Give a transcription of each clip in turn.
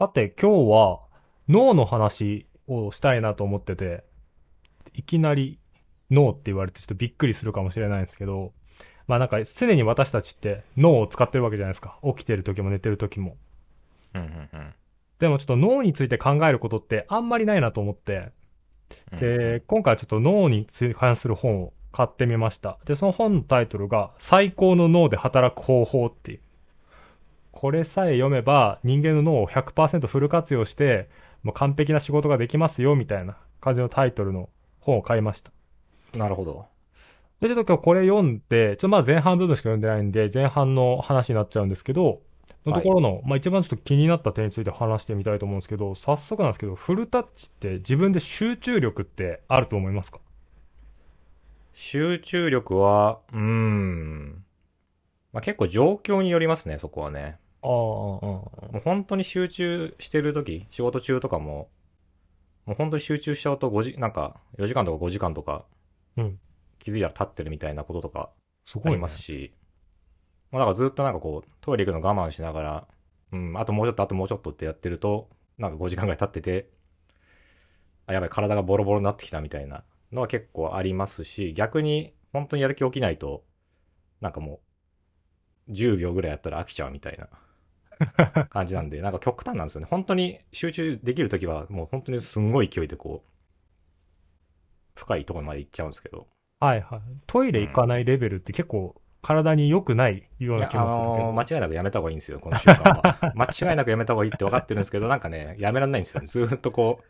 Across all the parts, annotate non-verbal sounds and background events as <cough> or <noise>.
さて、今日は脳の話をしたいなと思ってて、いきなり脳って言われてちょっとびっくりするかもしれないんですけど、まあなんか常に私たちって脳を使ってるわけじゃないですか。起きてる時も寝てる時も。うんうんうん。でもちょっと脳について考えることってあんまりないなと思って、うんで、今回はちょっと脳に関する本を買ってみました。で、その本のタイトルが、最高の脳で働く方法っていう。これさえ読めば、人間の脳を100%フル活用して、もう完璧な仕事ができますよ、みたいな感じのタイトルの本を買いました。なるほど。で、ちょっと今日これ読んで、ちょっとまあ前半部分しか読んでないんで、前半の話になっちゃうんですけど、のところの、まあ一番ちょっと気になった点について話してみたいと思うんですけど、早速なんですけど、フルタッチって自分で集中力ってあると思いますか？集中力は、うーん。まあ、結構状況によりますね、そこはね。ああ、もう本当に集中してる時、仕事中とかも、もう本当に集中しちゃうと5時、なんか4時間とか5時間とかうん。気づいたら経ってるみたいなこととかすごい、りますし、まあだからずっとなんかこう、トイレ行くの我慢しながら、うん、あともうちょっと、あともうちょっとってやってると、なんか5時間ぐらい経ってて、あ、やばい、体がボロボロになってきたみたいなのは結構ありますし、逆に本当にやる気起きないと、なんかもう、10秒ぐらいやったら飽きちゃうみたいな <laughs> 感じなんで、なんか極端なんですよね。本当に集中できるときは、もう本当にすんごい勢いでこう、深いところまで行っちゃうんですけど、はいはい。トイレ行かないレベルって結構体に良くないような気あもするけど。のー間違いなくやめた方がいいんですよ、この習慣は。<laughs> 間違いなくやめた方がいいって分かってるんですけど、なんかね、やめられないんですよね。ずーっとこ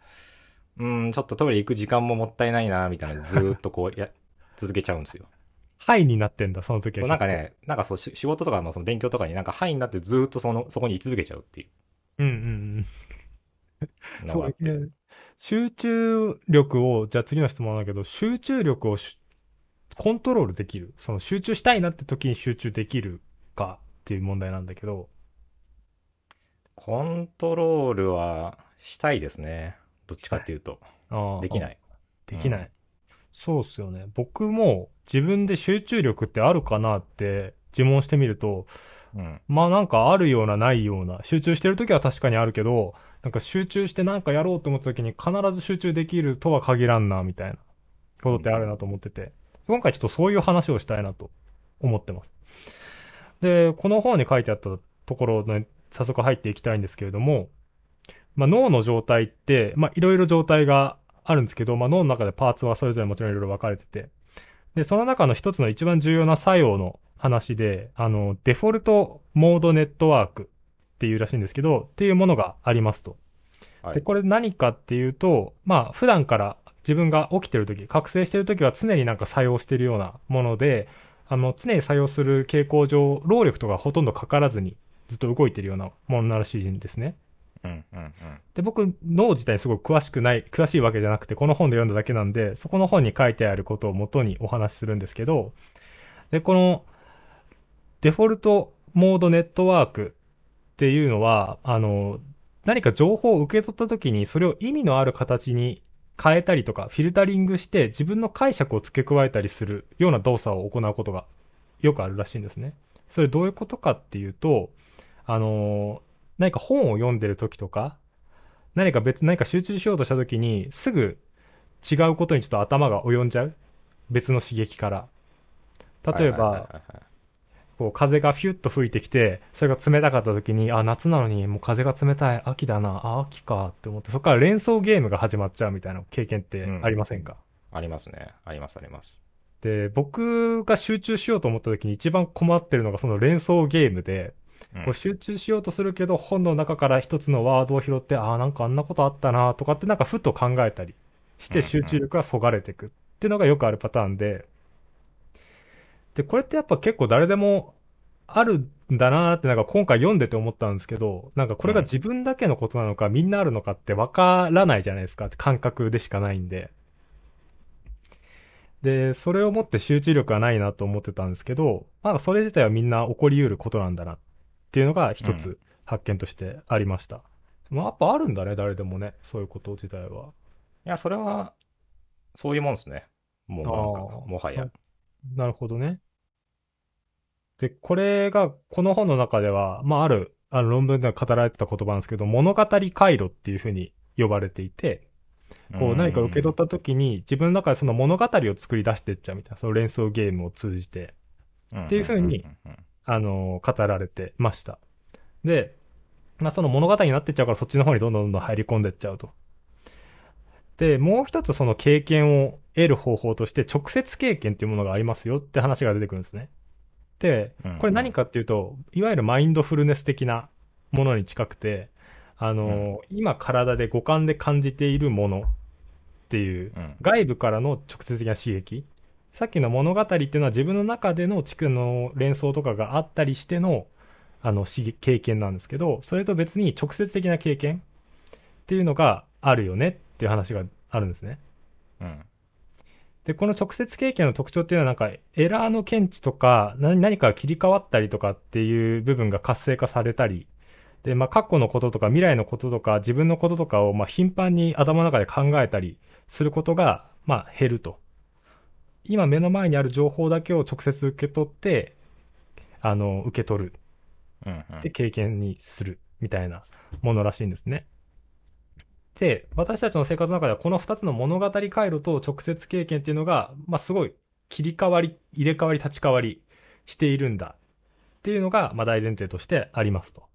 う、うーん、ちょっとトイレ行く時間ももったいないな、みたいなのずーっとこう、や、続けちゃうんですよ。はいになってんだ、その時は。なんか。ね、なんかそう、し仕事とかのその勉強とかになんか範囲になってずーっとその、そこに居続けちゃうっていうんうんうん。うのそう。ね。集中力を、じゃあ次の質問だけど、集中力をしコントロールできる？その集中したいなって時に集中できるかっていう問題なんだけど。コントロールはしたいですね。どっちかっていうと。できない。できない。そうっすよね。僕も自分で集中力ってあるかなって自問してみると、うん。まあなんかあるようなないような、集中してる時は確かにあるけど、なんか集中してなんかやろうと思った時に必ず集中できるとは限らんな、みたいなことってあるなと思ってて、今回ちょっとそういう話をしたいなと思ってます。で、この本に書いてあったところね、早速入っていきたいんですけれども、まあ脳の状態って、まあいろいろ状態があるんですけど、まあ脳の中でパーツはそれぞれもちろんいろいろ分かれてて、で、その中の一つの一番重要な作用の話で、あの、デフォルトモードネットワークっていうらしいんですけど、っていうものがありますと。はいで、これ何かっていうと、まあ、普段から自分が起きてる時、覚醒してる時は常になんか作用してるようなもので、あの、常に作用する傾向上、労力とかほとんどかからずにずっと動いてるようなものらしいんですね。うん、うん、うん。で、僕、脳自体すごい詳しくない、詳しいわけじゃなくて、この本で読んだだけなんで、そこの本に書いてあることを元にお話しするんですけど、で、この、デフォルトモードネットワークっていうのは、あの、何か情報を受け取った時に、それを意味のある形に変えたりとか、フィルタリングして自分の解釈を付け加えたりするような動作を行うことがよくあるらしいんですね。それどういうことかっていうと、あの、何か本を読んでる時とか、何か別、何か集中しようとした時に、すぐ違うことにちょっと頭が及んじゃう。別の刺激から。例えば、こう風がフュッと吹いてきて、それが冷たかった時に、あ、夏なのにもう風が冷たい、秋だな、あ、秋かって思って、そこから連想ゲームが始まっちゃうみたいな経験ってありませんか、ありますね。あります、あります。で、僕が集中しようと思った時に一番困ってるのがその連想ゲームで、うんこう集中しようとするけど、本の中から一つのワードを拾って、ああ、なんかあんなことあったなとかってなんかふと考えたりして集中力がそがれていくっていうのがよくあるパターンで、で、これってやっぱ結構誰でもあるんだなーってなんか今回読んでて思ったんですけど、なんかこれが自分だけのことなのかみんなあるのかってわからないじゃないですか。って感覚でしかないんで。で、それをもって集中力がないなと思ってたんですけど、なんかそれ自体はみんな起こり得ることなんだなっていうのが一うつ発見としてありました。まあやっぱあるんだね、誰でもね、そういうこと自体は。いや、それは、そういうもんですね。もうなんか、もはや。なるほどね。で、これが、この本の中では、まあ、あるあの論文では語られてた言葉なんですけど、物語回路っていうふうに呼ばれていて、こう何か受け取った時に自分の中でその物語を作り出していっちゃうみたいな、その連想ゲームを通じて、っていう風にあの、語られてました。で、まあその物語になってっちゃうからそっちの方にどんどんどんどん入り込んでっちゃうと。で、もう一つその経験を得る方法として直接経験っていうものがありますよって話が出てくるんですね。で、これ何かっていうと、いわゆるマインドフルネス的なものに近くて、あの、今体で五感で感じているものっていう、外部からの直接的な刺激。さっきの物語っていうのは自分の中での地区の連想とかがあったりしての、あの、経験なんですけど、それと別に直接的な経験っていうのがあるよねっていう話があるんですね。うん。で、この直接経験の特徴っていうのはなんか、エラーの検知とか、何か切り替わったりとかっていう部分が活性化されたり、で、まあ、過去のこととか未来のこととか自分のこととかを、まあ、頻繁に頭の中で考えたりすることが、まあ、減ると。今目の前にある情報だけを直接受け取って、あの、受け取る。うんうん。で、経験にする。みたいなものらしいんですね。で、私たちの生活の中ではこの2つの物語回路と直接経験っていうのが、まあ、すごい切り替わり、入れ替わり立ち替わりしているんだっていうのが、まあ、大前提としてありますと。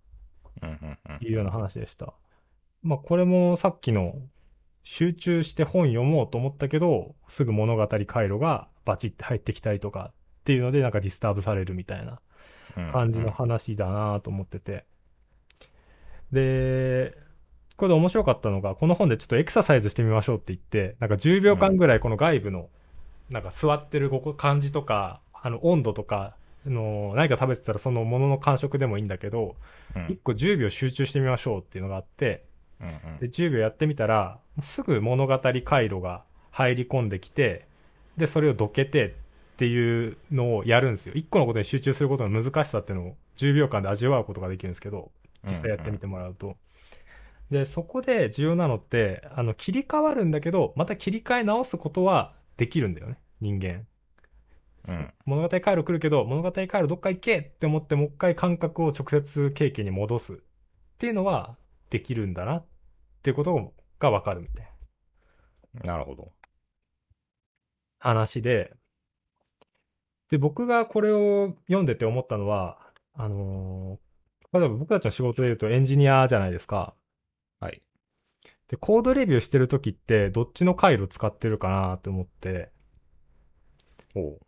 いうような話でした。まあ、これもさっきの集中して本読もうと思ったけど、すぐ物語回路がバチって入ってきたりとかっていうので、なんか disturb されるみたいな感じの話だなと思ってて。で、これで面白かったのが、この本でちょっとエクササイズしてみましょうって言って、なんか10秒間ぐらいこの外部の、なんか座ってるここ感じとか、あの温度とか、あの何か食べてたらそのものの感触でもいいんだけど、うん1個10秒集中してみましょうっていうのがあって、うんうんで、10秒やってみたら、すぐ物語回路が入り込んできて、で、それをどけてっていうのをやるんですよ。1個のことに集中することの難しさっていうのを10秒間で味わうことができるんですけど、実際やってみてもらうと。で、そこで重要なのって、あの、切り替わるんだけど、また切り替え直すことはできるんだよね、人間。うん物語回路来るけど、物語回路どっか行けって思って、もう一回感覚を直接経験に戻すっていうのはできるんだなっていうことがわかるみたいななるほど。話で、で、僕がこれを読んでて思ったのは、あのー例えば僕たちの仕事で言うとエンジニアじゃないですか。はい。で、コードレビューしてるときって、どっちの回路使ってるかなって思って、おう。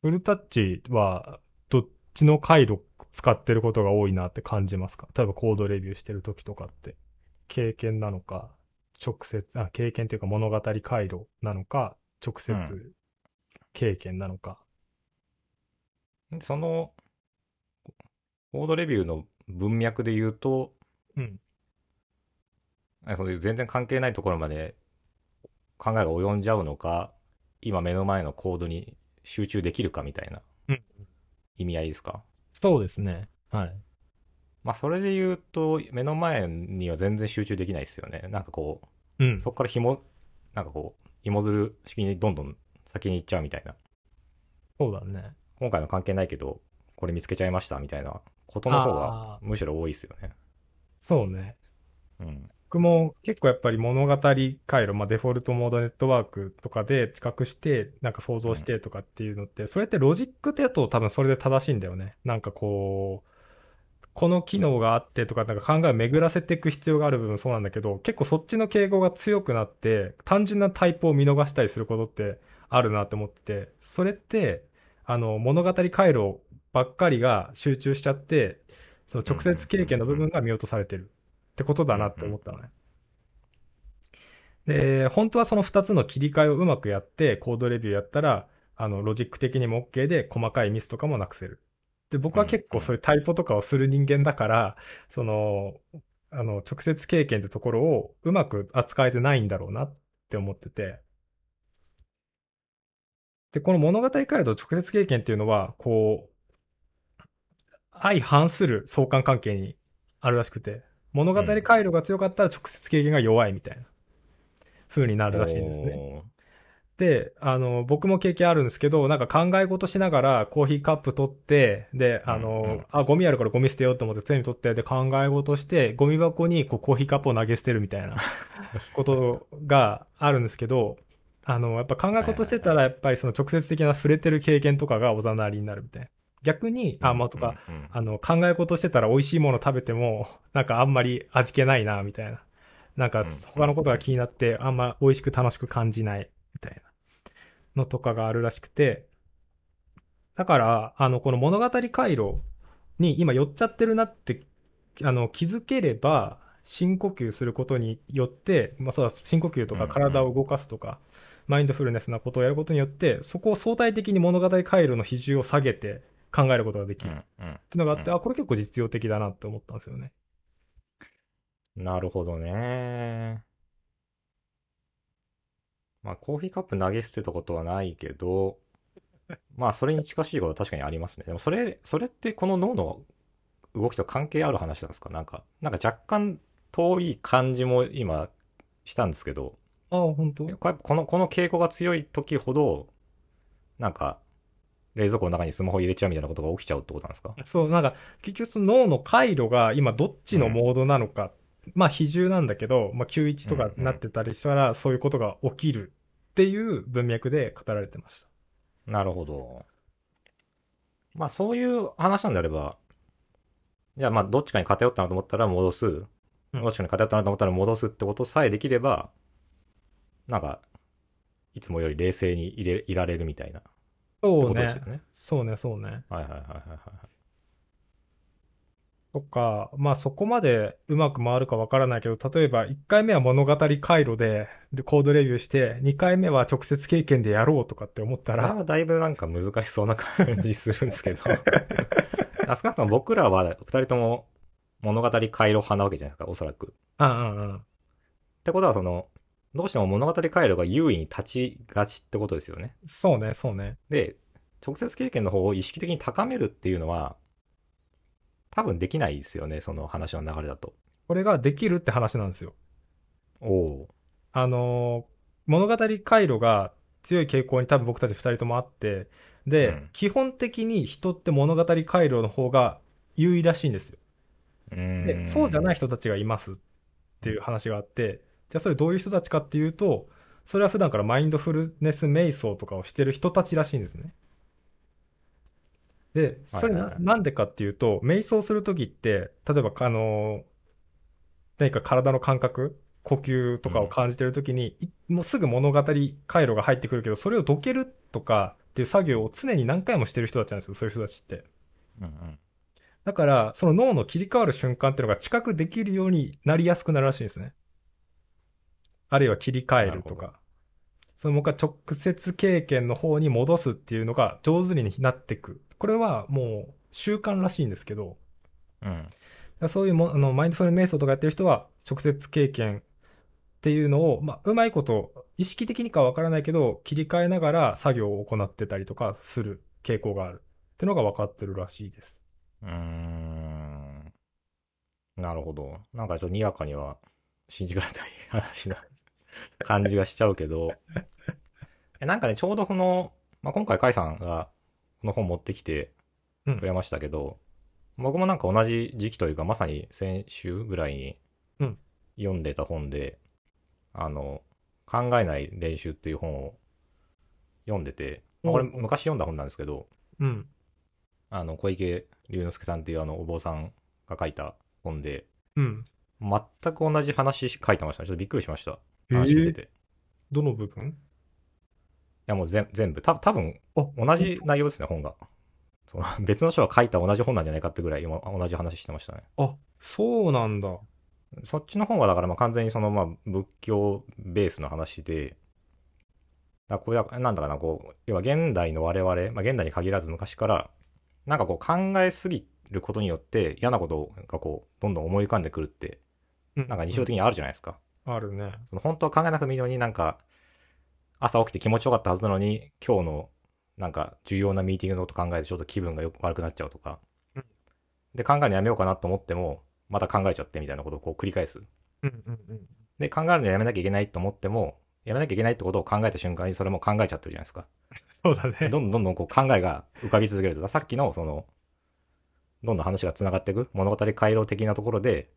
フルタッチは、どっちの回路使ってることが多いなって感じますか？例えばコードレビューしてるときとかって、経験なのか、直接、あ、経験っていうか物語回路なのか、直接うん。経験なのか。その、コードレビューの文脈で言うと、うん。あそういう全然関係ないところまで考えが及んじゃうのか、今目の前のコードに集中できるかみたいな。うん意味合いですか？そうですね。はい。まあそれで言うと、目の前には全然集中できないですよね。なんかこう、うん。そこから紐、なんかこう、芋づる式にどんどん先に行っちゃうみたいな。そうだね。今回の関係ないけど、これ見つけちゃいましたみたいなことの方あがむしろ多いですよね。そうね。うん。僕も結構やっぱり物語回路、まあデフォルトモードネットワークとかで知覚して、なんか想像してとかっていうのって、それってロジックだと多分それで正しいんだよね。なんかこう、この機能があってとか、なんか考えを巡らせていく必要がある部分そうなんだけど、結構そっちの敬語が強くなって、単純なタイプを見逃したりすることってあるなって思ってて、それって、あの、物語回路ばっかりが集中しちゃって、その直接経験の部分が見落とされてるってことだなって思ったのね。で、本当はその2つの切り替えをうまくやって、コードレビューやったら、あの、ロジック的にも OK で、細かいミスとかもなくせる。で、僕は結構そういうタイプとかをする人間だから、その、あの、直接経験ってところをうまく扱えてないんだろうなって思ってて。で、この物語回路と直接経験っていうのは、こう、相反する相関関係にあるらしくて、物語回路が強かったら直接経験が弱いみたいな風になるらしいんですね。ね。で、あの、僕も経験あるんですけど、なんか考え事しながらコーヒーカップ取って、で、あの、うんうんあ、ゴミあるからゴミ捨てようと思って手に取って、で、考え事して、ゴミ箱にこうコーヒーカップを投げ捨てるみたいな <laughs> ことがあるんですけど、あの、やっぱ考え事してたら、やっぱりその直接的な触れてる経験とかがおざなりになるみたいな。逆に、あ、まあ、とか、うんうんあの、考え事してたら美味しいもの食べても、なんかあんまり味気ないな、みたいな。なんかうん他のことが気になって、あんま美味しく楽しく感じない、みたいなのとかがあるらしくて。だから、あの、この物語回路に今寄っちゃってるなって、あの、気づければ、深呼吸することによって、まあそうだ、深呼吸とかうんうん体を動かすとか、マインドフルネスなことをやることによって、そこを相対的に物語回路の比重を下げて考えることができる。っていうのがあって、うんあ、これ結構実用的だなって思ったんですよね。なるほどね。まあ、コーヒーカップ投げ捨てたことはないけど、<laughs> まあ、それに近しいことは確かにありますね。でも、それ、それってこの脳の動きと関係ある話なんですか？なんか、なんか若干遠い感じも今したんですけど、ああ、本当？これやっぱこの、この傾向が強い時ほど、なんか、冷蔵庫の中にスマホ入れちゃうみたいなことが起きちゃうってことなんですか？そう、なんか、結局その脳の回路が今どっちのモードなのか、まあ比重なんだけど、まあ91とかになってたりしたら、そういうことが起きるっていう文脈で語られてました。なるほど。まあそういう話なんであれば、じゃあまあどっちかに偏ったなと思ったら戻す、どっちかに偏ったなと思ったら戻すってことさえできれば、なんか、いつもより冷静にいれいられるみたいな、そうね。ね。そうね、そうね。はいはいはいはいはい。とか、まあそこまでうまく回るかわからないけど、例えば1回目は物語回路ででコードレビューして、2回目は直接経験でやろうとかって思ったら、それはだいぶなんか難しそうな感じするんですけど。<laughs> あ少なくとも僕らは二人とも物語回路派なわけじゃないですか、おそらく。うんうんうん。ってことはその、どうしても物語回路が優位に立ちがちってことですよね。そうね、そうね。で、直接経験の方を意識的に高めるっていうのは、多分できないですよね、その話の流れだと。これができるって話なんですよ。おおあのー物語回路が強い傾向に多分僕たち二人ともあって、で、うん基本的に人って物語回路の方が優位らしいんですよ。で、そうじゃない人たちがいますっていう話があって、じゃあそれどういう人たちかっていうと、それは普段からマインドフルネス瞑想とかをしてる人たちらしいんですね。で、それな,、んでかっていうと、瞑想するときって、例えば、あの、何か体の感覚、呼吸とかを感じてるときに、いもうすぐ物語回路が入ってくるけど、それをどけるとかっていう作業を常に何回もしてる人たちなんですよ、そういう人たちって。うんうん。だから、その脳の切り替わる瞬間っていうのが知覚できるようになりやすくなるらしいんですね。あるいは切り替えるとか。そのもう一回直接経験の方に戻すっていうのが上手になっていく。これはもう習慣らしいんですけど、うん。そういうもあのマインドフル瞑想とかやってる人は直接経験っていうのを、まあ、うまいこと意識的にかわからないけど、切り替えながら作業を行ってたりとかする傾向があるっていうのが分かってるらしいです。うーん。なるほど。なんかちょっとにわかには信じがたい話な感じがしちゃうけど。<laughs> えなんかね、ちょうどこの、まあ、今回カイさんがこの本持ってきてうんくれましたけど、僕もなんか同じ時期というか、まさに先週ぐらいにうん読んでた本で、あの、考えない練習っていう本を読んでて、まあこれうん昔読んだ本なんですけど、うん。あの、小池龍之介さんっていうあの、お坊さんが書いた本で、うん。全く同じ話書いてましたね。ちょっとびっくりしました。えー話聞いてて。いどの部分？や、もう全全部。た多分あ同じ内容ですね、本が。その <laughs> 別の人が書いた同じ本なんじゃないかってぐらい今同じ話してましたね。あ、そうなんだ。そっちの本はだからまあ完全にそのまあ仏教ベースの話で、だこれはなんだかな、こう、要は現代の我々、まあ現代に限らず昔から、なんかこう考えすぎることによって嫌なことがこう、どんどん思い浮かんでくるって、なんか日常的にあるじゃないですか。あるね。その本当は考えなくてもいいのになんか、朝起きて気持ちよかったはずなのに、今日のなんか重要なミーティングのこと考えてちょっと気分がよく悪くなっちゃうとかうん。で、考えるのやめようかなと思っても、また考えちゃってみたいなことをこう繰り返す。うんうんうん。で、考えるのやめなきゃいけないと思っても、やめなきゃいけないってことを考えた瞬間にそれも考えちゃってるじゃないですか。<laughs> そうだね。どんどんどんどんこう考えが浮かび続けると、さっきのその、どんどん話が繋がっていく物語回路的なところで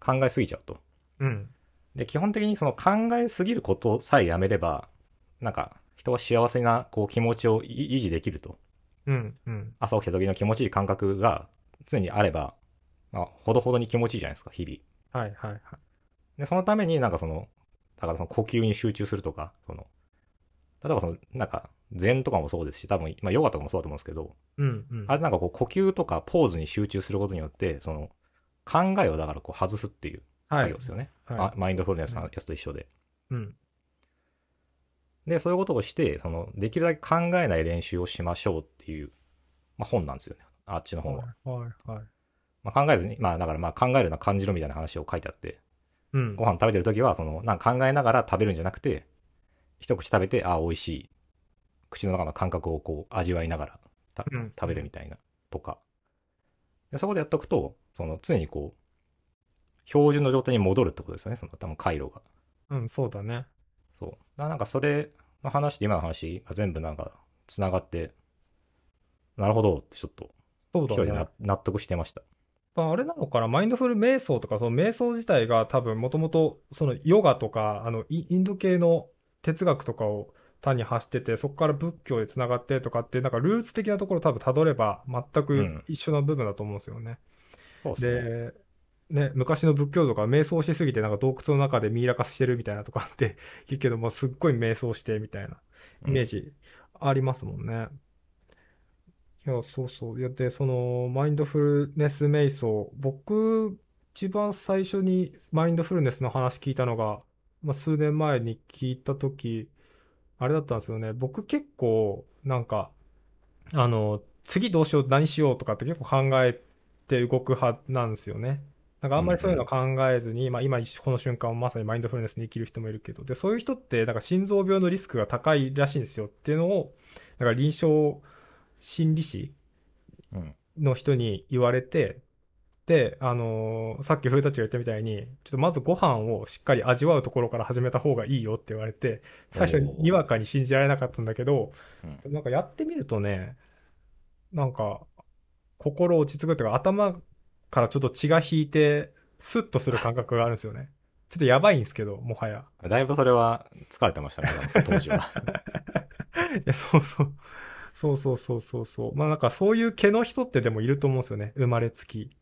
考えすぎちゃうと。うん。で、基本的にその考えすぎることさえやめれば、なんか人は幸せなこう気持ちをい維持できると。うん。うん。朝起きた時の気持ちいい感覚が常にあれば、まあ、ほどほどに気持ちいいじゃないですか、日々。はいはいはい。で、そのためになんかその、だからその呼吸に集中するとか、その、例えばその、なんか、禅とかもそうですし、多分、まあ、ヨガとかもそうだと思うんですけど、うんうん。あれなんかこう、呼吸とかポーズに集中することによって、その、考えをだからこう、外すっていうはい作業ですよね。はいあマインドフルネスのやつと一緒で。うん。で、そういうことをして、その、できるだけ考えない練習をしましょうっていう、まあ、本なんですよね。あっちの本は。はいはいはい。まあ、考えずに、まあ、だからまあ、考えるな感じろみたいな話を書いてあって、うん。ご飯食べてるときは、その、なんか考えながら食べるんじゃなくて、一口食べて、ああ、美味しい。口の中の感覚をこう、味わいながらたうん食べるみたいな、とか。でそこでやっとくと、その、常にこう、標準の状態に戻るってことですよね、その、多分回路が。うん、そうだね。そう。だからなんかそれの話と今の話が全部なんか、繋がって、なるほどってちょっと、そうだね。納得してました。まああれなのかな、マインドフル瞑想とか、その瞑想自体が多分もともと、そのヨガとか、あの、イインド系の哲学とかを単に発してて、そこから仏教で繋がってとかって、なんかルーツ的なところ多分辿れば全うくん一緒な部分だと思うんですよね。そうですね。で、ね、昔の仏教とか瞑想しすぎてなんか洞窟の中でミイラ化してるみたいなとかって <laughs> 聞くけども、すっごい瞑想してみたいなイメージありますもんね。いや、そうそう。いや、で、その、マインドフルネス瞑想、僕、一番最初にマインドフルネスの話聞いたのが、まあ、数年前に聞いたとき、あれだったんですよね。僕結構、なんか、あの、次どうしよう、何しようとかって結構考えて動く派なんですよね。なんかあんまりそういうの考えずに、まあ今この瞬間をまさにマインドフルネスに生きる人もいるけど、で、そういう人ってなんか心臓病のリスクが高いらしいんですよっていうのを、なんか臨床心理士うん。の人に言われて、で、あのーさっき古舘が言ったみたいに、ちょっとまずご飯をしっかり味わうところから始めた方がいいよって言われて、最初ににわかに信じられなかったんだけど、うんなんかやってみるとね、なんか、心落ち着くというか、頭からちょっと血が引いて、スッとする感覚があるんですよね。ちょっとやばいんですけど、もはや。だいぶそれは疲れてましたね、<laughs> 当時は。いや、そうそう。そうそうそうそうそう。まあなんかそういう毛の人ってでもいると思うんですよね。生まれつき。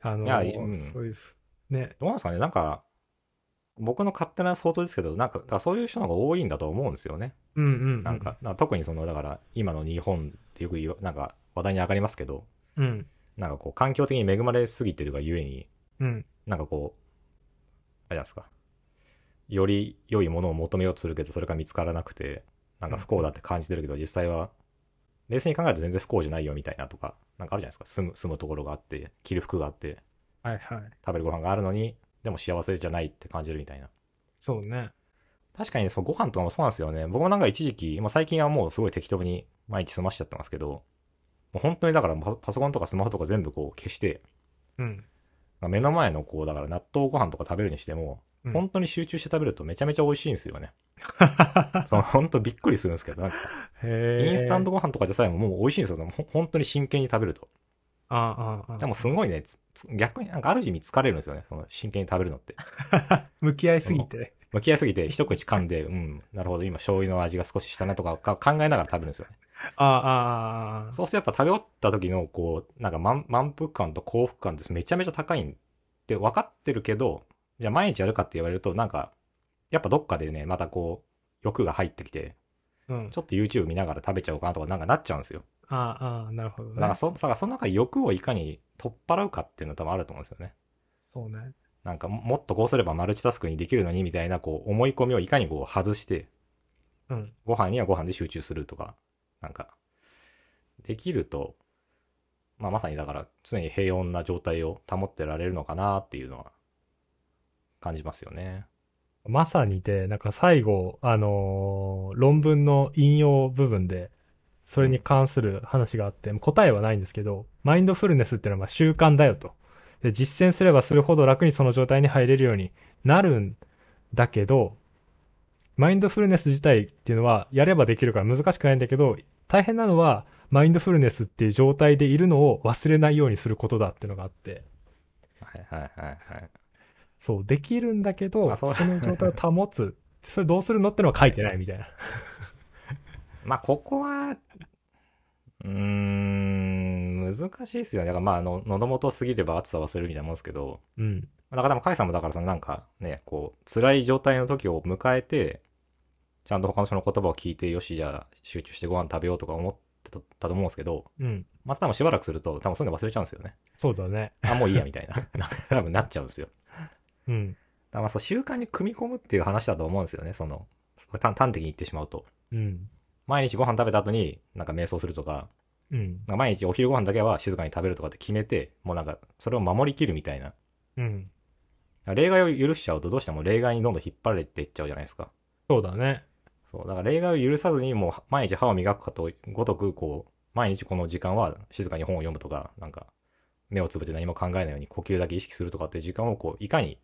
あの、いやうんそういう、ね。どうなんですかねなんか、僕の勝手な想像ですけど、なんか、そういう人の方が多いんだと思うんですよね。うんうん、うん。なんか、なんか特にその、だから、今の日本ってよく言う、なんか、話題に上がりますけど、うん。なんかこう、環境的に恵まれすぎてるがゆえに、うん。なんかこう、あれなんですか、より良いものを求めようとするけど、それが見つからなくて、なんか不幸だって感じてるけど、実際は、冷静に考えると全然不幸じゃないよみたいなとか、なんかあるじゃないですか。住む、住むところがあって、着る服があって、はいはい。食べるご飯があるのに、でも幸せじゃないって感じるみたいな。そうね。確かにそうご飯とかもそうなんですよね。僕もなんか一時期、まあ、最近はもうすごい適当に毎日済ましちゃってますけど、もう本当にだからパパソコンとかスマホとか全部こう消して、うん。まあ目の前のこう、だから納豆ご飯とか食べるにしても、うん本当に集中して食べるとめちゃめちゃ美味しいんですよね。<laughs> その本当びっくりするんですけど、なんか。インスタントご飯とかでさえももう美味しいんですよ。ほ本当に真剣に食べると。ああ、ああ。でもすごいね、逆になんかある意味疲れるんですよね。その真剣に食べるのって。<laughs> 向き合いすぎて。向き合いすぎて一口噛んで、うん、なるほど、今醤油の味が少ししたねとかか考えながら食べるんですよね。ああ。そうするとやっぱ食べ終わった時の、こう、なんか満満腹感と幸福感ですめちゃめちゃ高いんって分かってるけど、じゃあ毎日やるかって言われると、なんか、やっぱどっかでね、またこう、欲が入ってきて、うん。ちょっと YouTube 見ながら食べちゃおうかなとかなんかなっちゃうんですよ。ああ、なるほどね。だからそ、だからその中で欲をいかに取っ払うかっていうの多分あると思うんですよね。そうね。なんかももっとこうすればマルチタスクにできるのにみたいなこう思い込みをいかにこう外して、うん。ご飯にはご飯で集中するとか、なんか、できると、まあまさにだから常に平穏な状態を保ってられるのかなっていうのは感じますよね。まさにで、なんか最後、あのー論文の引用部分で、それに関する話があって、答えはないんですけど、マインドフルネスっていうのはまあ習慣だよと。で、実践すればするほど楽にその状態に入れるようになるんだけど、マインドフルネス自体っていうのはやればできるから難しくないんだけど、大変なのはマインドフルネスっていう状態でいるのを忘れないようにすることだっていうのがあって、はいはいはいはい。そう、できるんだけど、あその状態を保つ。それどうするのってのは書いてないみたいな。<laughs> まあ、ここは、うーん、難しいですよね。だからまあ、あの、喉元過ぎれば暑さ忘れるみたいなもんですけど、うん。だから多分、カイさんもだからそのなんかね、こう、辛い状態の時を迎えて、ちゃんと他の人の言葉を聞いて、よし、じゃあ集中してご飯食べようとか思ってたと思うんですけど、うん。また多分しばらくすると、多分そういうの忘れちゃうんですよね。そうだね。あ、もういいや、みたいな。<laughs> 多分なっちゃうんですよ。うん。だからまあそう習慣に組み込むっていう話だと思うんですよね、その、端端的に言ってしまうと。うん。毎日ご飯食べた後になんか瞑想するとか、うん。なんか毎日お昼ご飯だけは静かに食べるとかって決めて、もうなんかそれを守りきるみたいな。うん。例外を許しちゃうとどうしても例外にどんどん引っ張られていっちゃうじゃないですか。そうだね。そう。だから例外を許さずにもう毎日歯を磨くかとごとくこう、毎日この時間は静かに本を読むとか、なんか目をつぶって何も考えないように呼吸だけ意識するとかっていう時間をこう、いかに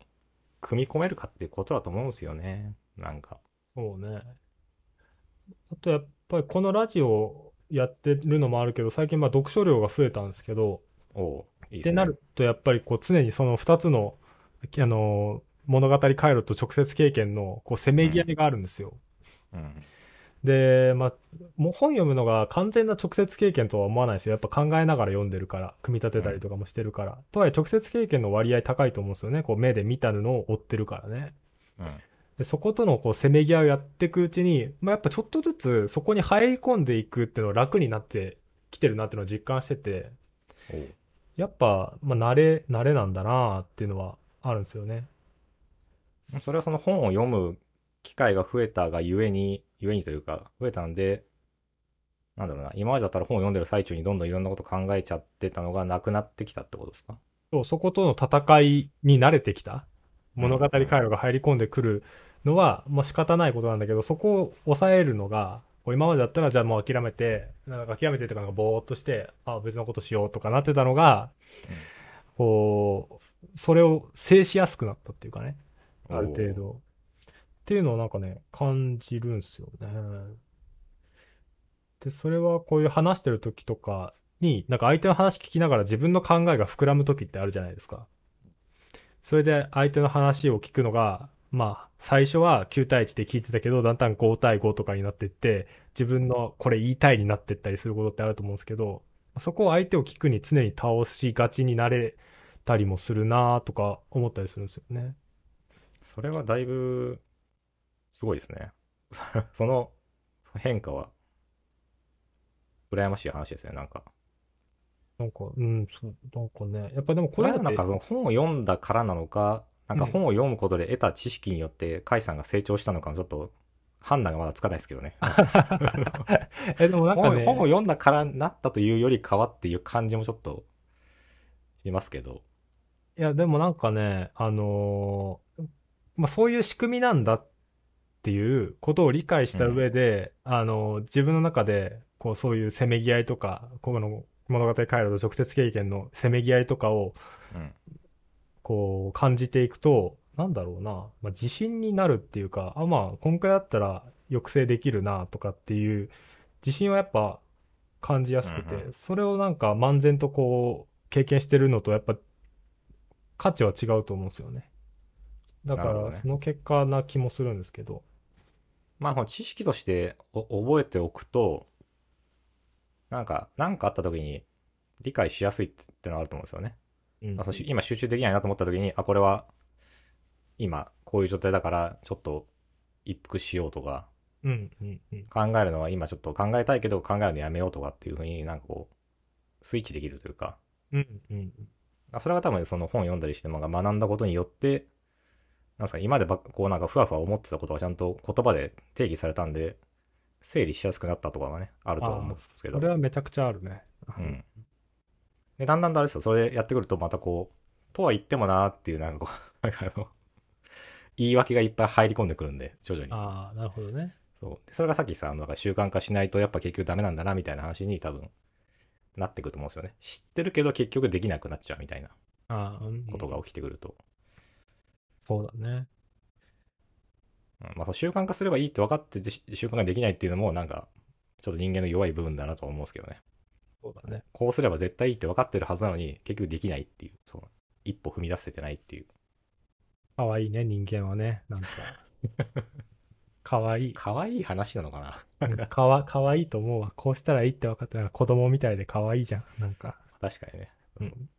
組み込めるかっていうことだと思うんですよね。なんか。そうね。あとやっぱりこのラジオやってるのもあるけど、最近まあ読書量が増えたんですけど、お。ってなるとやっぱりこう常にその2つの、あの、物語回路と直接経験のこうせめぎ合いがあるんですよ。うん。で、まあ、もう本読むのが完全な直接経験とは思わないですよ。やっぱ考えながら読んでるから、組み立てたりとかもしてるから。とはいえ直接経験の割合高いと思うんですよね。こう目で見たのを追ってるからね。うん。でそことのこうせめぎ合いをやっていくうちに、まあ、やっぱちょっとずつそこに入り込んでいくっていうのは楽になってきてるなっていうのを実感してて、やっぱ、まあ、慣れ、慣れなんだなっていうのはあるんですよね。それはその本を読む機会が増えたがゆえに、ゆえにというか、増えたんで、なんだろうな、今までだったら本を読んでる最中にどんどんいろんなこと考えちゃってたのがなくなってきたってことですか？そう、そことの戦いに慣れてきた。物語回路が入り込んでくるのは、もう仕方ないことなんだけど、そこを抑えるのが、こう今までだったら、じゃあもう諦めて、なんか諦めてとかなんかぼーっとして、あ、別のことしようとかなってたのが、こう、それを制しやすくなったっていうかね、ある程度。っていうのをなんかね、感じるんですよね。で、それはこういう話してる時とかに、なんか相手の話聞きながら自分の考えが膨らむ時ってあるじゃないですか。それで相手の話を聞くのが、まあ、最初は9対1で聞いてたけど、だんだん5対5とかになっていって、自分のこれ言いたいになっていったりすることってあると思うんですけど、そこを相手を聞くに常に倒しがちになれたりもするなとか思ったりするんですよね。それはだいぶ、すごいですね。<laughs> その変化は、羨ましい話ですね、なんか。なんか、うん、そう、なんかね、やっぱでもここれはなんか本を読んだからなのか、なんか本を読むことで得た知識によって、甲斐さんが成長したのかもちょっと判断がまだつかないですけどね。<laughs> え、でもなんか本ね、本を読んだからなったというよりかはっていう感じもちょっとしますけど。いや、でもなんかね、あのーまあ、そういう仕組みなんだっていうことを理解した上で、あのー自分の中で、こう、そういうせめぎ合いとか、この物語回路と直接経験のせめぎ合いとかを、うん。こう、感じていくと、なんだろうな、まあ、自信になるっていうか、あ、まあ、こんくらいだったら抑制できるな、とかっていう、自信はやっぱ感じやすくて、うんうそれをなんか漫然とこう、経験してるのと、やっぱ、価値は違うと思うんですよね。だから、その結果な気もするんですけど。まあ、この知識としてお覚えておくと、なんか、なんかあった時に理解しやすいってのがあると思うんですよね。うん今集中できないなと思った時に、あ、これは、今、こういう状態だから、ちょっと一服しようとか、うん、うん、うん。考えるのは今ちょっと考えたいけど考えるのやめようとかっていうふうになんかこう、スイッチできるというか、うん、うん。あそれが多分その本読んだりしても学んだことによって、なんですか、今までばっこうなんかふわふわ思ってたことがちゃんと言葉で定義されたんで、整理しやすくなったとかはね、あると思うんですけどこれ。はめちゃくちゃあるね。うん。で、だんだんとあれですよ、それでやってくるとまたこう、とは言ってもなーっていうなんかこう、なんかあの、<laughs> 言い訳がいっぱい入り込んでくるんで、徐々に。ああ、なるほどね。そう。でそれがさっきさ、あの、だから習慣化しないとやっぱ結局ダメなんだなみたいな話に多分、なってくると思うんですよね。知ってるけど結局できなくなっちゃうみたいなことが起きてくると。そうだね。うんまあ、そう習慣化すればいいって分かっててし習慣ができないっていうのも、なんか、ちょっと人間の弱い部分だなとは思うんですけどね。そうだね。こうすれば絶対いいって分かってるはずなのに、結局できないっていう、その、一歩踏み出せてないっていう。かわいいね、人間はね。なんか。かわいい。可愛い話なのかな？うんかわ、かわいいと思うわ。こうしたらいいって分かったら子供みたいでかわいいじゃん。なんか。確かにね。うん。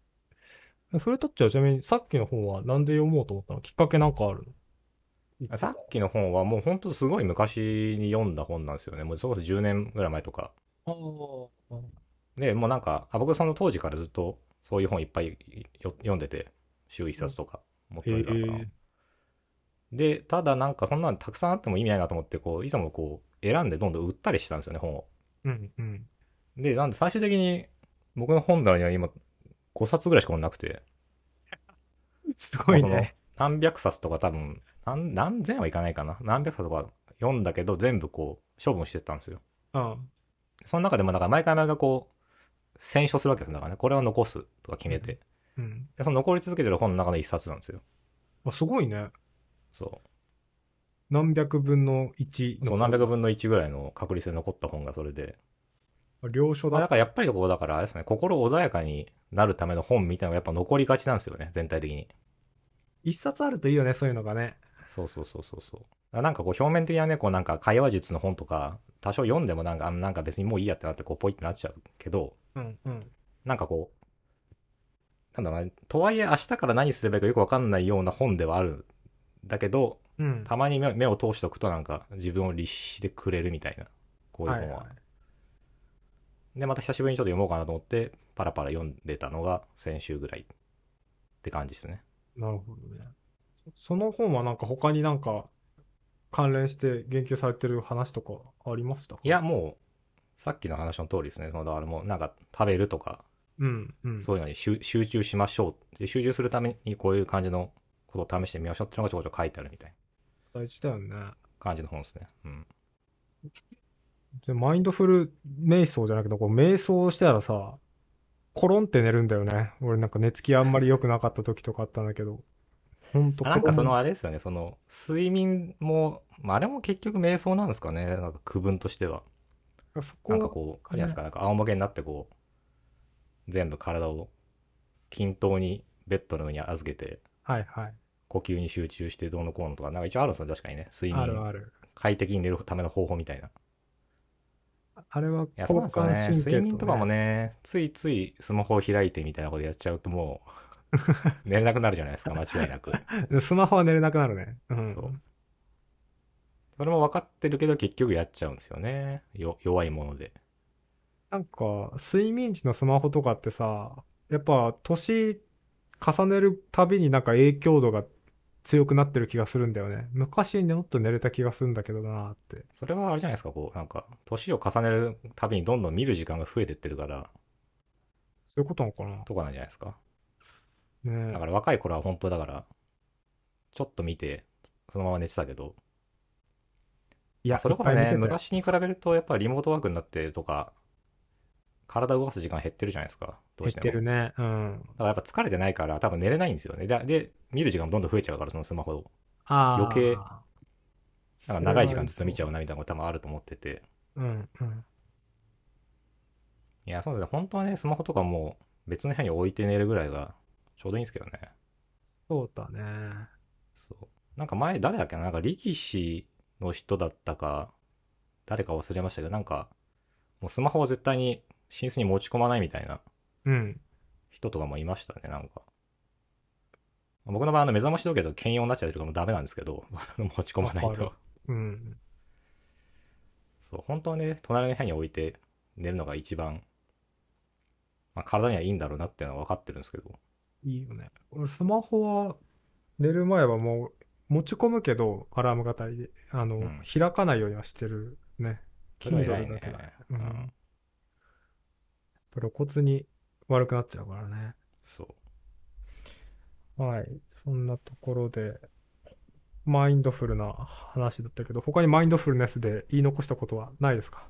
フルタッチはちなみにさっきの本はなんで読もうと思ったのきっかけなんかあるの？さっきの本はもう本当すごい昔に読んだ本なんですよね。もうそれこそ10年ぐらい前とか。ああ。で、もうなんか、あ僕その当時からずっとそういう本いっぱいよ読んでて、週一冊とか持ってへるから。で、ただなんかそんなのたくさんあっても意味ないなと思って、こう、いつもこう、選んでどんどん売ったりしたんですよね、本を。うんうん。で、なんで最終的に僕の本棚には今5冊ぐらいしかなくて、<laughs> すごいね。何百冊とか多分、何、何千はいかないかな。何百冊とか読んだけど、全部こう、処分してったんですよ。うん。その中でも、だから毎回毎回こう、選書するわけですだからね。これを残すとか決めて。うん。で、その残り続けてる本の中の一冊なんですよ。あすごいね。そ何百分の1う。そう、何百分の1ぐらいの確率で残った本がそれで。領書だ。まあだからやっぱりこう、だからあれですね、心穏やかになるための本みたいなのがやっぱ残りがちなんですよね、全体的に。一冊あるといいよね、そういうのがね。そうそうそうそうそう。なんかこう表面的なね、こうなんか会話術の本とか、多少読んでもなんか、あなんか別にもういいやってなってこうポイってなっちゃうけど、うんうん。なんかこう、なんだろうな、とはいえ明日から何すればいいかよくわかんないような本ではあるんだけど、うん。たまに目目を通しておくとなんか自分を律してくれるみたいな、こういう本は。はいはいで、また久しぶりにちょっと読もうかなと思って、パラパラ読んでたのが先週ぐらいって感じですね。なるほどね。その本はなんか他になんか関連して言及されてる話とかありましたか？いや、、もう、さっきの話の通りですね。そのだからもうなんか食べるとか、うんうん。そういうのに集集中しましょう。で、集中するためにこういう感じのことを試してみましょうっていうのがちょこちょこ書いてあるみたいな大事だよね。感じの本ですね。うん。でマインドフル瞑想じゃなくて、こう瞑想したらさ、コロンって寝るんだよね。俺なんか寝つきあんまり良くなかった時とかあったんだけど。ほんとあなんかそのああれですよね、その睡眠も、まあ、あれも結局瞑想なんですかね。なんか区分としては。そこなんかこう、あれなんですか、なんか仰向けになってこう、全部体を均等にベッドの上に預けて、はいはい。呼吸に集中してどうのこうのとか、なんか一応あるんですよ、確かにね。睡眠、あるある。快適に寝るための方法みたいな。いあれは交。感神経睡眠とかもね、ついついスマホを開いてみたいなことやっちゃうともう、<laughs> 寝れなくなるじゃないですか、<laughs> 間違いなく。ね。スマホは寝れなくなるね。うん。そうそれも分かってるけど結局やっちゃうんですよね。よ弱いもので。なんか、睡眠時のスマホとかってさ、やっぱ年重ねるたびになんか影響度が強くなってる気がするんだよね。昔もっと寝れた気がするんだけどなーって。それはあれじゃないですか、こう、なんか、年を重ねるたびにどんどん見る時間が増えてってるから、そういうことなのかなとかなんじゃないですか。ねだから若い頃は本当だから、ちょっと見て、そのまま寝てたけど、いや、それこそね、昔に比べると、やっぱりリモートワークになってとか、体を動かす時間減ってるじゃないですか。どう減っしても。てるね。うん。だからやっぱ疲れてないから、多分寝れないんですよね。で、で見る時間もどんどん増えちゃうから、そのスマホを。ああ。余計なんか長い時間ずっと見ちゃう。うなみたいなこと多分あると思ってて。うんうん。いや、そうですね。本当はね、スマホとかも別の部屋に置いて寝るぐらいがちょうどいいんですけどね。そうだね。そう。なんか前、誰だっけな？なんか力士の人だったか、誰か忘れましたけど、なんか、もうスマホを絶対に寝室に持ち込まないみたいなうん。人とかもいましたね、なんか。僕の場合、あの目覚まし時計と兼用になっちゃうとかもダメなんですけど、<laughs> 持ち込まないわかると。うん。そう、本当はね、隣の部屋に置いて寝るのが一番、まあ、体にはいいんだろうなっていうのは分かってるんですけど。いいよね。俺、スマホは寝る前はもう持ち込むけど、アラーム型で、あの、うん開かないようにはしてるね。それは Kindle 偉いねだけだ。ううんん。露骨に悪くなっちゃうからね。そう。はい。そんなところで、マインドフルな話だったけど、他にマインドフルネスで言い残したことはないですか？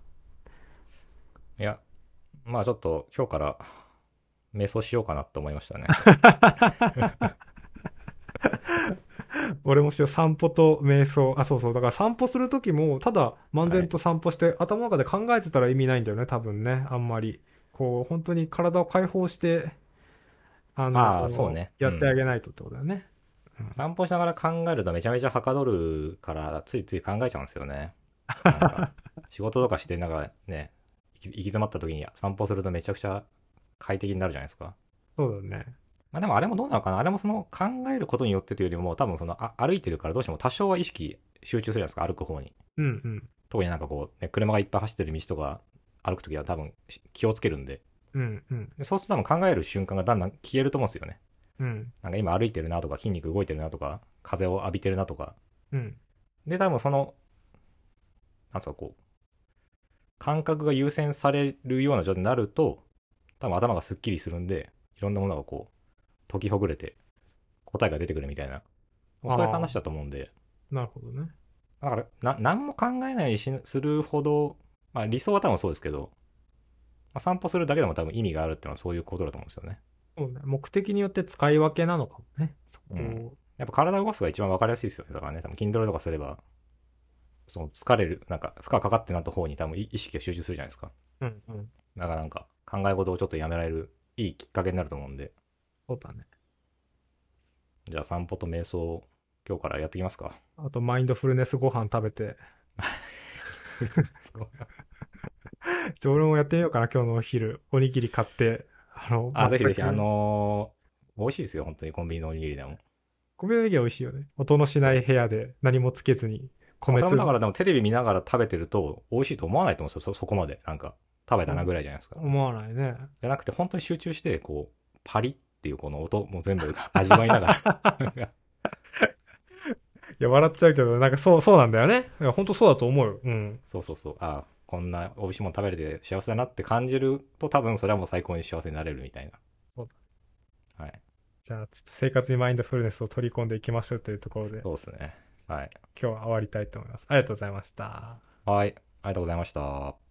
いや、まあちょっと今日から瞑想しようかなと思いましたね。<laughs> 俺もしよう散歩と瞑想。あ、そうそう。だから散歩するときも、ただ漫然と散歩して、頭の中で考えてたら意味ないんだよね、多分ね。あんまり。こう、本当に体を解放して、あの、あーそうねやってあげないとってことだよね。散歩しながら考えるとめちゃめちゃはかどるから、ついつい考えちゃうんですよね。<laughs> 仕事とかして、なんかね、行き行き詰まった時に散歩するとめちゃくちゃ快適になるじゃないですか。そうだね。まあでもあれもどうなのかな？あれもその考えることによってというよりも、多分そのあ歩いてるからどうしても多少は意識集中するじゃないですか、歩く方に。うんうん。特になんかこう、ね、車がいっぱい走ってる道とか歩くときは多分気をつけるんで。うんうん。でそうすると多分考える瞬間がだんだん消えると思うんですよね。うん。なんか今歩いてるなとか筋肉動いてるなとか風を浴びてるなとか。うん。で、多分その、なんすかこう、感覚が優先されるような状態になると、多分頭がスッキリするんで、いろんなものがこう、解きほぐれて答えが出てくるみたいな、そういう話だと思うんで、なるほどね。だから、な、何も考えないようにしするほど、まあ理想は多分そうですけど、まあ、散歩するだけでも多分意味があるっていうのはそういうことだと思うんですよね。そうね。目的によって使い分けなのかもね。そこを。うんやっぱ体を動かすのが一番わかりやすいですよね。だからね、多分筋トレとかすれば、その疲れる、なんか負荷かかってなった方に多分意意識が集中するじゃないですか。うんうん。だからなんか考え事をちょっとやめられるいいきっかけになると思うんで、そうだね。じゃあ散歩と瞑想、今日からやっていきますか。あと、マインドフルネスご飯食べて。<laughs> じゃあ俺もやってみようかな、今日のお昼。おにぎり買って。あの、あ、ぜひぜひ、あのー美味しいですよ、本当にコンビニのおにぎりでも。米のおにぎり美味しいよね。音のしない部屋で何もつけずに。米粒だからでもテレビ見ながら食べてると美味しいと思わないと思うんですよ、そそこまで。なんか、食べたなぐらいじゃないですか。思わないね。じゃなくて、本当に集中して、こう、パリっていうこの音も全部味わいながら。<laughs> いや、笑っちゃうけど、なんかそう、そうなんだよね。いや、本当そうだと思うよ。うん。そうそうそう。あこんな美味しいもの食べれて幸せだなって感じると多分それはもう最高に幸せになれるみたいそうだ。な。はい。じゃあ、ちょっと生活にマインドフルネスを取り込んでいきましょうというところで、そうですね。はい。今日は終わりたいと思います。ありがとうございました。はい。ありがとうございました。